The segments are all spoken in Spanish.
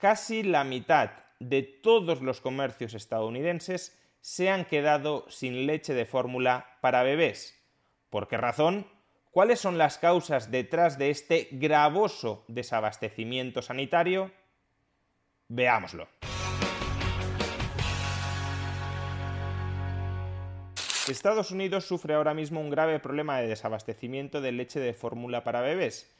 Casi la mitad de todos los comercios estadounidenses se han quedado sin leche de fórmula para bebés. ¿Por qué razón? ¿Cuáles son las causas detrás de este gravoso desabastecimiento sanitario? Veámoslo. Estados Unidos sufre ahora mismo un grave problema de desabastecimiento de leche de fórmula para bebés.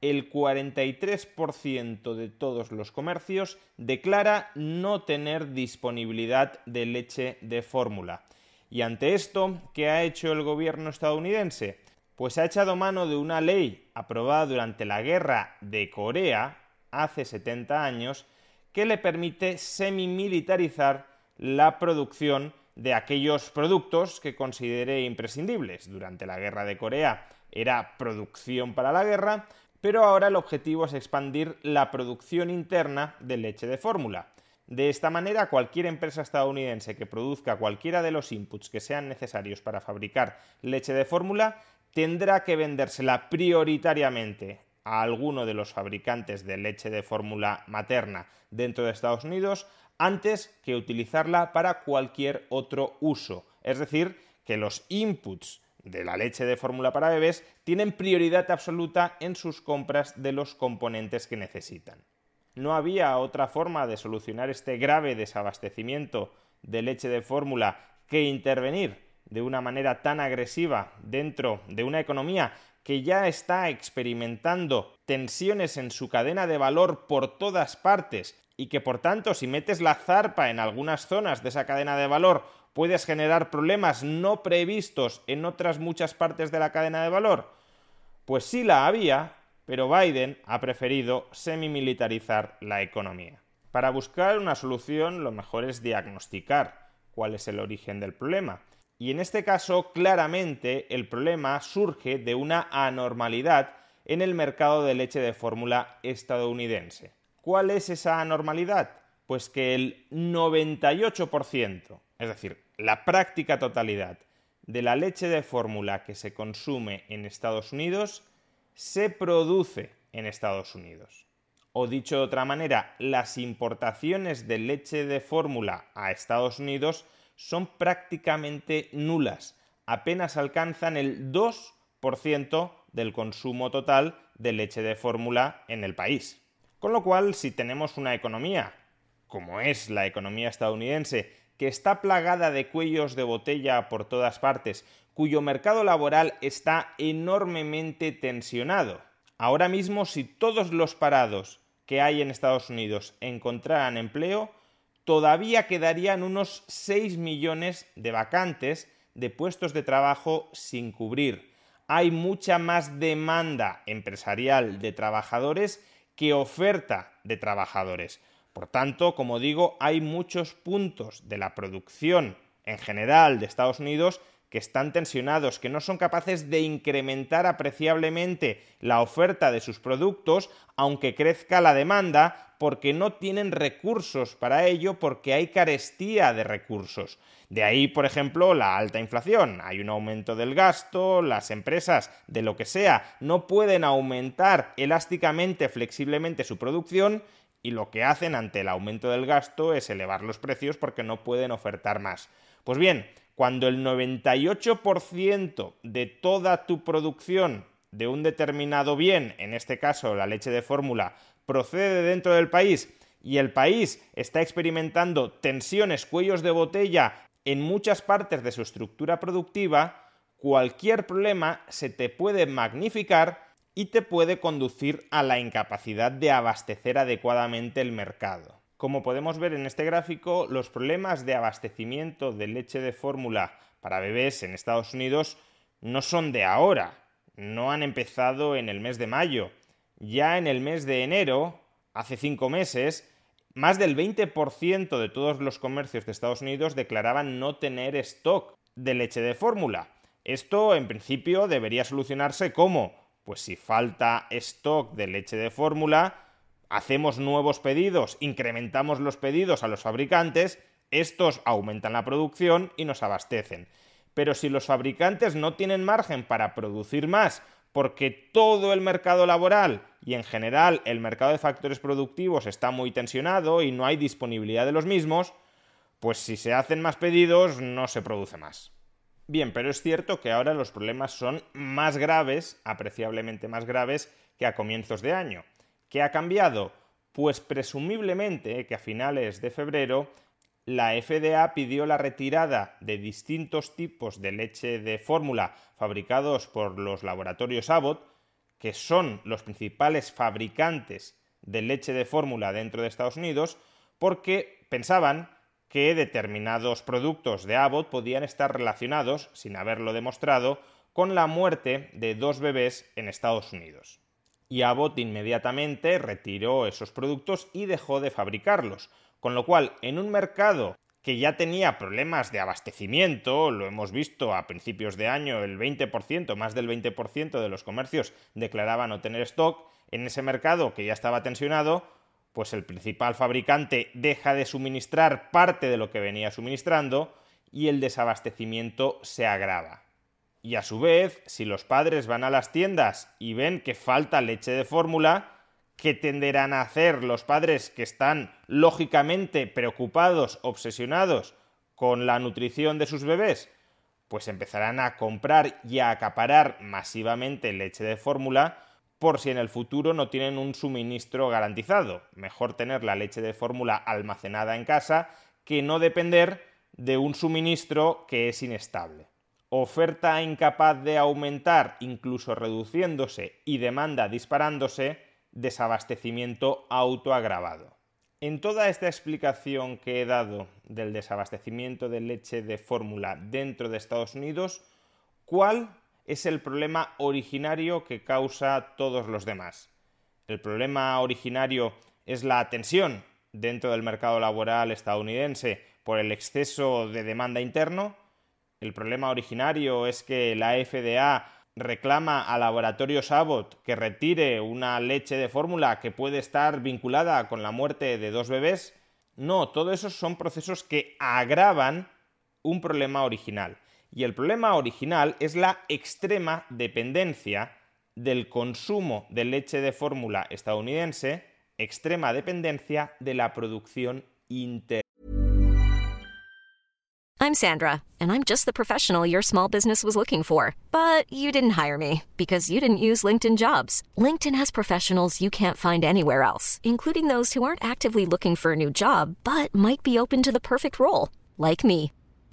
El 43% de todos los comercios declara no tener disponibilidad de leche de fórmula. Y ante esto, ¿qué ha hecho el gobierno estadounidense? Pues ha echado mano de una ley aprobada durante la guerra de Corea hace 70 años que le permite semimilitarizar la producción de aquellos productos que considere imprescindibles. Durante la guerra de Corea era producción para la guerra, pero ahora el objetivo es expandir la producción interna de leche de fórmula. De esta manera, cualquier empresa estadounidense que produzca cualquiera de los inputs que sean necesarios para fabricar leche de fórmula tendrá que vendérsela prioritariamente a alguno de los fabricantes de leche de fórmula materna dentro de Estados Unidos antes que utilizarla para cualquier otro uso. Es decir, que los inputs de la leche de fórmula para bebés tienen prioridad absoluta en sus compras de los componentes que necesitan. No había otra forma de solucionar este grave desabastecimiento de leche de fórmula que intervenir de una manera tan agresiva dentro de una economía que ya está experimentando tensiones en su cadena de valor por todas partes y que por tanto si metes la zarpa en algunas zonas de esa cadena de valor puedes generar problemas no previstos en otras muchas partes de la cadena de valor? Pues sí la había, pero Biden ha preferido semimilitarizar la economía. Para buscar una solución lo mejor es diagnosticar cuál es el origen del problema y en este caso, claramente, el problema surge de una anormalidad en el mercado de leche de fórmula estadounidense. ¿Cuál es esa anormalidad? Pues que el 98%, es decir, la práctica totalidad de la leche de fórmula que se consume en Estados Unidos se produce en Estados Unidos. O dicho de otra manera, las importaciones de leche de fórmula a Estados Unidos son prácticamente nulas, apenas alcanzan el 2% del consumo total de leche de fórmula en el país. Con lo cual, si tenemos una economía, como es la economía estadounidense, que está plagada de cuellos de botella por todas partes, cuyo mercado laboral está enormemente tensionado. Ahora mismo, si todos los parados que hay en Estados Unidos encontraran empleo, todavía quedarían unos 6 millones de vacantes de puestos de trabajo sin cubrir. Hay mucha más demanda empresarial de trabajadores que oferta de trabajadores. Por tanto, como digo, hay muchos puntos de la producción en general de Estados Unidos que están tensionados, que no son capaces de incrementar apreciablemente la oferta de sus productos, aunque crezca la demanda, porque no tienen recursos para ello, porque hay carestía de recursos. De ahí, por ejemplo, la alta inflación. Hay un aumento del gasto, las empresas, de lo que sea, no pueden aumentar elásticamente, flexiblemente su producción, y lo que hacen ante el aumento del gasto es elevar los precios porque no pueden ofertar más. Pues bien, cuando el 98% de toda tu producción de un determinado bien, en este caso la leche de fórmula, procede dentro del país y el país está experimentando tensiones, cuellos de botella en muchas partes de su estructura productiva, cualquier problema se te puede magnificar y te puede conducir a la incapacidad de abastecer adecuadamente el mercado. Como podemos ver en este gráfico, los problemas de abastecimiento de leche de fórmula para bebés en Estados Unidos no son de ahora, no han empezado en el mes de mayo. ya en el mes de enero, hace cinco meses, más del 20% de todos los comercios de Estados Unidos declaraban no tener stock de leche de fórmula. Esto, en principio, debería solucionarse como, pues si falta stock de leche de fórmula, hacemos nuevos pedidos, incrementamos los pedidos a los fabricantes, estos aumentan la producción y nos abastecen. Pero si los fabricantes no tienen margen para producir más porque todo el mercado laboral y en general el mercado de factores productivos está muy tensionado y no hay disponibilidad de los mismos, pues si se hacen más pedidos no se produce más. Bien, pero es cierto que ahora los problemas son más graves, apreciablemente más graves, que a comienzos de año. ¿Qué ha cambiado? Pues presumiblemente que a finales de febrero la FDA pidió la retirada de distintos tipos de leche de fórmula fabricados por los laboratorios Abbott, que son los principales fabricantes de leche de fórmula dentro de Estados Unidos, porque pensaban que determinados productos de Abbott podían estar relacionados, sin haberlo demostrado, con la muerte de dos bebés en Estados Unidos. Y Abbott inmediatamente retiró esos productos y dejó de fabricarlos, con lo cual, en un mercado que ya tenía problemas de abastecimiento, lo hemos visto a principios de año, el 20%, más del 20% de los comercios declaraban no tener stock, en ese mercado que ya estaba tensionado, pues el principal fabricante deja de suministrar parte de lo que venía suministrando y el desabastecimiento se agrava. Y a su vez, si los padres van a las tiendas y ven que falta leche de fórmula, ¿Qué tenderán a hacer los padres que están lógicamente preocupados, obsesionados con la nutrición de sus bebés? Pues empezarán a comprar y a acaparar masivamente leche de fórmula por si en el futuro no tienen un suministro garantizado. Mejor tener la leche de fórmula almacenada en casa que no depender de un suministro que es inestable. Oferta incapaz de aumentar, incluso reduciéndose, y demanda disparándose, desabastecimiento autoagravado. En toda esta explicación que he dado del desabastecimiento de leche de fórmula dentro de Estados Unidos, ¿cuál es el problema originario que causa todos los demás? El problema originario es la tensión dentro del mercado laboral estadounidense por el exceso de demanda interno. El problema originario es que la FDA reclama a Laboratorios Abbott que retire una leche de fórmula que puede estar vinculada con la muerte de dos bebés. No, todo eso son procesos que agravan un problema original. Y el problema original es la extrema dependencia del consumo de leche de fórmula estadounidense, extrema dependencia de la producción interna. I'm Sandra, and I'm just the professional your small business was looking for. But you didn't hire me because you didn't use LinkedIn jobs. LinkedIn has professionals you can't find anywhere else, including those who aren't actively looking for a new job but might be open to the perfect role, like me.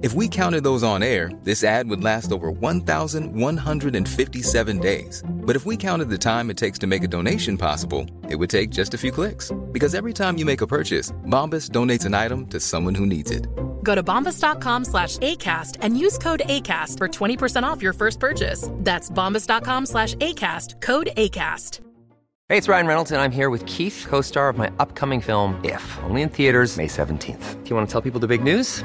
If we counted those on air, this ad would last over 1,157 days. But if we counted the time it takes to make a donation possible, it would take just a few clicks. Because every time you make a purchase, Bombas donates an item to someone who needs it. Go to bombas.com slash ACAST and use code ACAST for 20% off your first purchase. That's bombas.com slash ACAST, code ACAST. Hey, it's Ryan Reynolds, and I'm here with Keith, co star of my upcoming film, If, only in theaters, May 17th. Do you want to tell people the big news?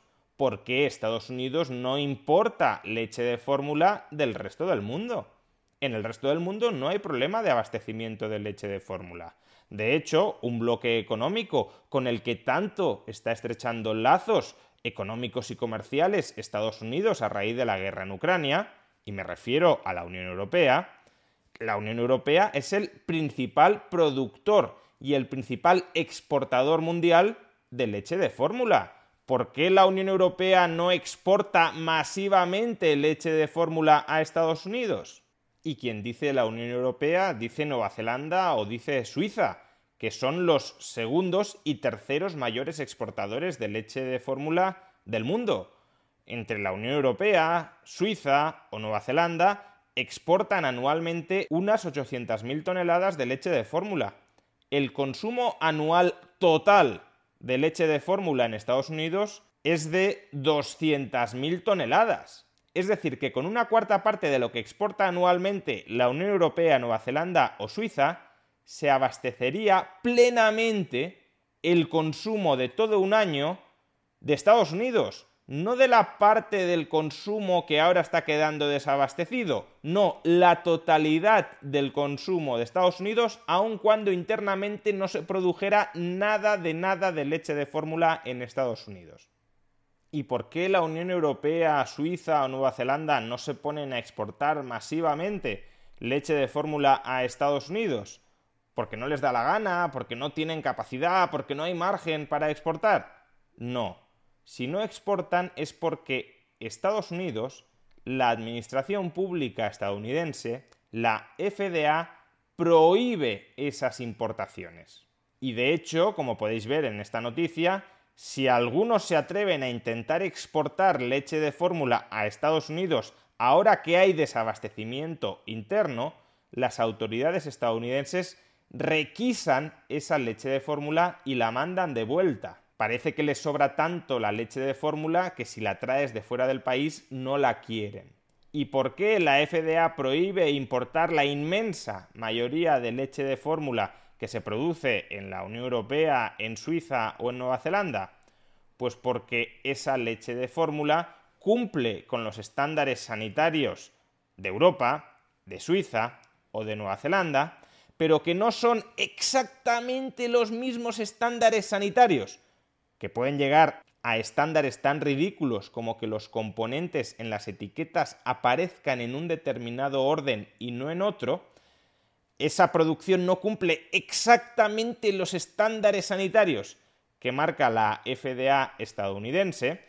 ¿por qué Estados Unidos no importa leche de fórmula del resto del mundo? En el resto del mundo no hay problema de abastecimiento de leche de fórmula. De hecho, un bloque económico con el que tanto está estrechando lazos económicos y comerciales Estados Unidos a raíz de la guerra en Ucrania, y me refiero a la Unión Europea, la Unión Europea es el principal productor y el principal exportador mundial de leche de fórmula. ¿Por qué la Unión Europea no exporta masivamente leche de fórmula a Estados Unidos? Y quien dice la Unión Europea dice Nueva Zelanda o dice Suiza, que son los segundos y terceros mayores exportadores de leche de fórmula del mundo. Entre la Unión Europea, Suiza o Nueva Zelanda exportan anualmente unas 800.000 toneladas de leche de fórmula. El consumo anual total de leche de fórmula en Estados Unidos es de 200.000 toneladas. Es decir, que con una cuarta parte de lo que exporta anualmente la Unión Europea, Nueva Zelanda o Suiza, se abastecería plenamente el consumo de todo un año de Estados Unidos, no de la parte del consumo que ahora está quedando desabastecido, no, la totalidad del consumo de Estados Unidos, aun cuando internamente no se produjera nada de nada de leche de fórmula en Estados Unidos. ¿Y por qué la Unión Europea, Suiza o Nueva Zelanda no se ponen a exportar masivamente leche de fórmula a Estados Unidos? ¿Porque no les da la gana? ¿Porque no tienen capacidad? ¿Porque no hay margen para exportar? No si no exportan es porque Estados Unidos, la Administración Pública estadounidense, la FDA, prohíbe esas importaciones. Y de hecho, como podéis ver en esta noticia, si algunos se atreven a intentar exportar leche de fórmula a Estados Unidos ahora que hay desabastecimiento interno, las autoridades estadounidenses requisan esa leche de fórmula y la mandan de vuelta parece que les sobra tanto la leche de fórmula que si la traes de fuera del país no la quieren. ¿Y por qué la FDA prohíbe importar la inmensa mayoría de leche de fórmula que se produce en la Unión Europea, en Suiza o en Nueva Zelanda? Pues porque esa leche de fórmula cumple con los estándares sanitarios de Europa, de Suiza o de Nueva Zelanda, pero que no son exactamente los mismos estándares sanitarios que pueden llegar a estándares tan ridículos como que los componentes en las etiquetas aparezcan en un determinado orden y no en otro, esa producción no cumple exactamente los estándares sanitarios que marca la FDA estadounidense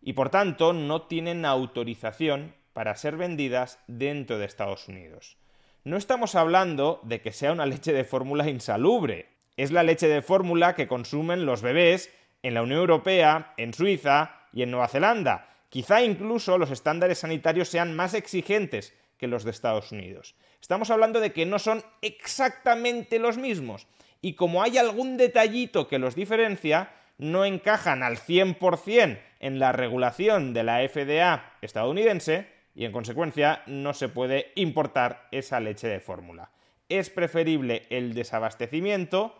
y por tanto no tienen autorización para ser vendidas dentro de Estados Unidos. No estamos hablando de que sea una leche de fórmula insalubre, es la leche de fórmula que consumen los bebés en la Unión Europea, en Suiza y en Nueva Zelanda. Quizá incluso los estándares sanitarios sean más exigentes que los de Estados Unidos. Estamos hablando de que no son exactamente los mismos y como hay algún detallito que los diferencia, no encajan al 100% en la regulación de la FDA estadounidense y en consecuencia no se puede importar esa leche de fórmula. Es preferible el desabastecimiento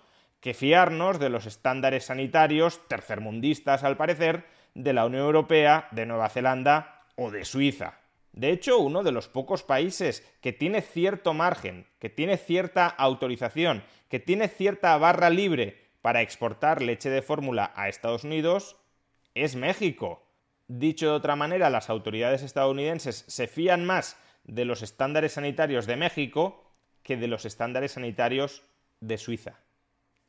que fiarnos de los estándares sanitarios tercermundistas, al parecer, de la Unión Europea, de Nueva Zelanda o de Suiza. De hecho, uno de los pocos países que tiene cierto margen, que tiene cierta autorización, que tiene cierta barra libre para exportar leche de fórmula a Estados Unidos es México. Dicho de otra manera, las autoridades estadounidenses se fían más de los estándares sanitarios de México que de los estándares sanitarios de Suiza.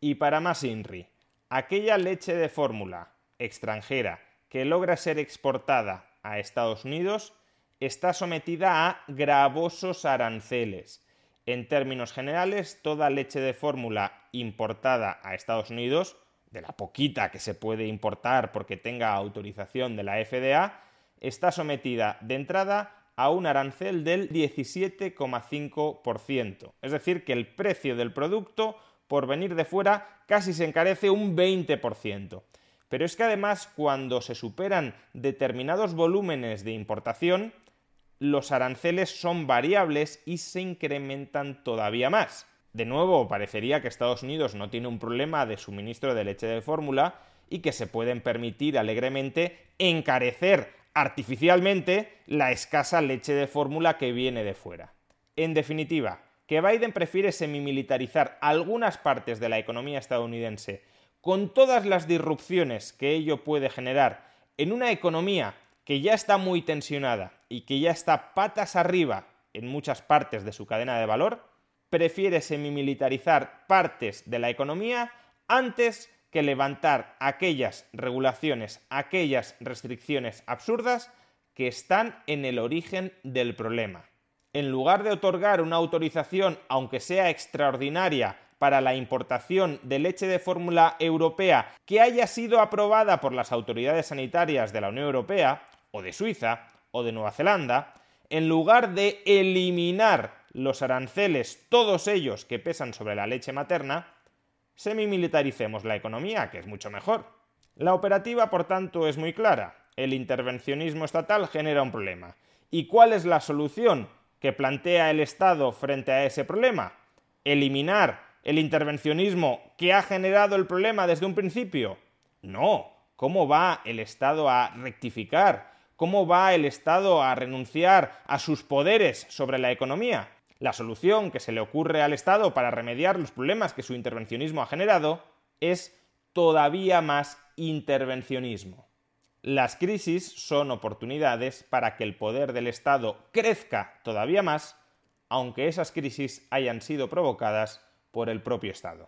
Y para más INRI, aquella leche de fórmula extranjera que logra ser exportada a Estados Unidos está sometida a gravosos aranceles. En términos generales, toda leche de fórmula importada a Estados Unidos, de la poquita que se puede importar porque tenga autorización de la FDA, está sometida de entrada a un arancel del 17,5%. Es decir, que el precio del producto por venir de fuera casi se encarece un 20%. Pero es que además cuando se superan determinados volúmenes de importación, los aranceles son variables y se incrementan todavía más. De nuevo, parecería que Estados Unidos no tiene un problema de suministro de leche de fórmula y que se pueden permitir alegremente encarecer artificialmente la escasa leche de fórmula que viene de fuera. En definitiva, que Biden prefiere semimilitarizar algunas partes de la economía estadounidense con todas las disrupciones que ello puede generar en una economía que ya está muy tensionada y que ya está patas arriba en muchas partes de su cadena de valor, prefiere semimilitarizar partes de la economía antes que levantar aquellas regulaciones, aquellas restricciones absurdas que están en el origen del problema. En lugar de otorgar una autorización, aunque sea extraordinaria, para la importación de leche de fórmula europea que haya sido aprobada por las autoridades sanitarias de la Unión Europea, o de Suiza, o de Nueva Zelanda, en lugar de eliminar los aranceles, todos ellos que pesan sobre la leche materna, semimilitaricemos la economía, que es mucho mejor. La operativa, por tanto, es muy clara. El intervencionismo estatal genera un problema. ¿Y cuál es la solución que plantea el Estado frente a ese problema? Eliminar el intervencionismo que ha generado el problema desde un principio. No. ¿Cómo va el Estado a rectificar? ¿Cómo va el Estado a renunciar a sus poderes sobre la economía? La solución que se le ocurre al Estado para remediar los problemas que su intervencionismo ha generado es todavía más intervencionismo. Las crisis son oportunidades para que el poder del Estado crezca todavía más, aunque esas crisis hayan sido provocadas por el propio Estado.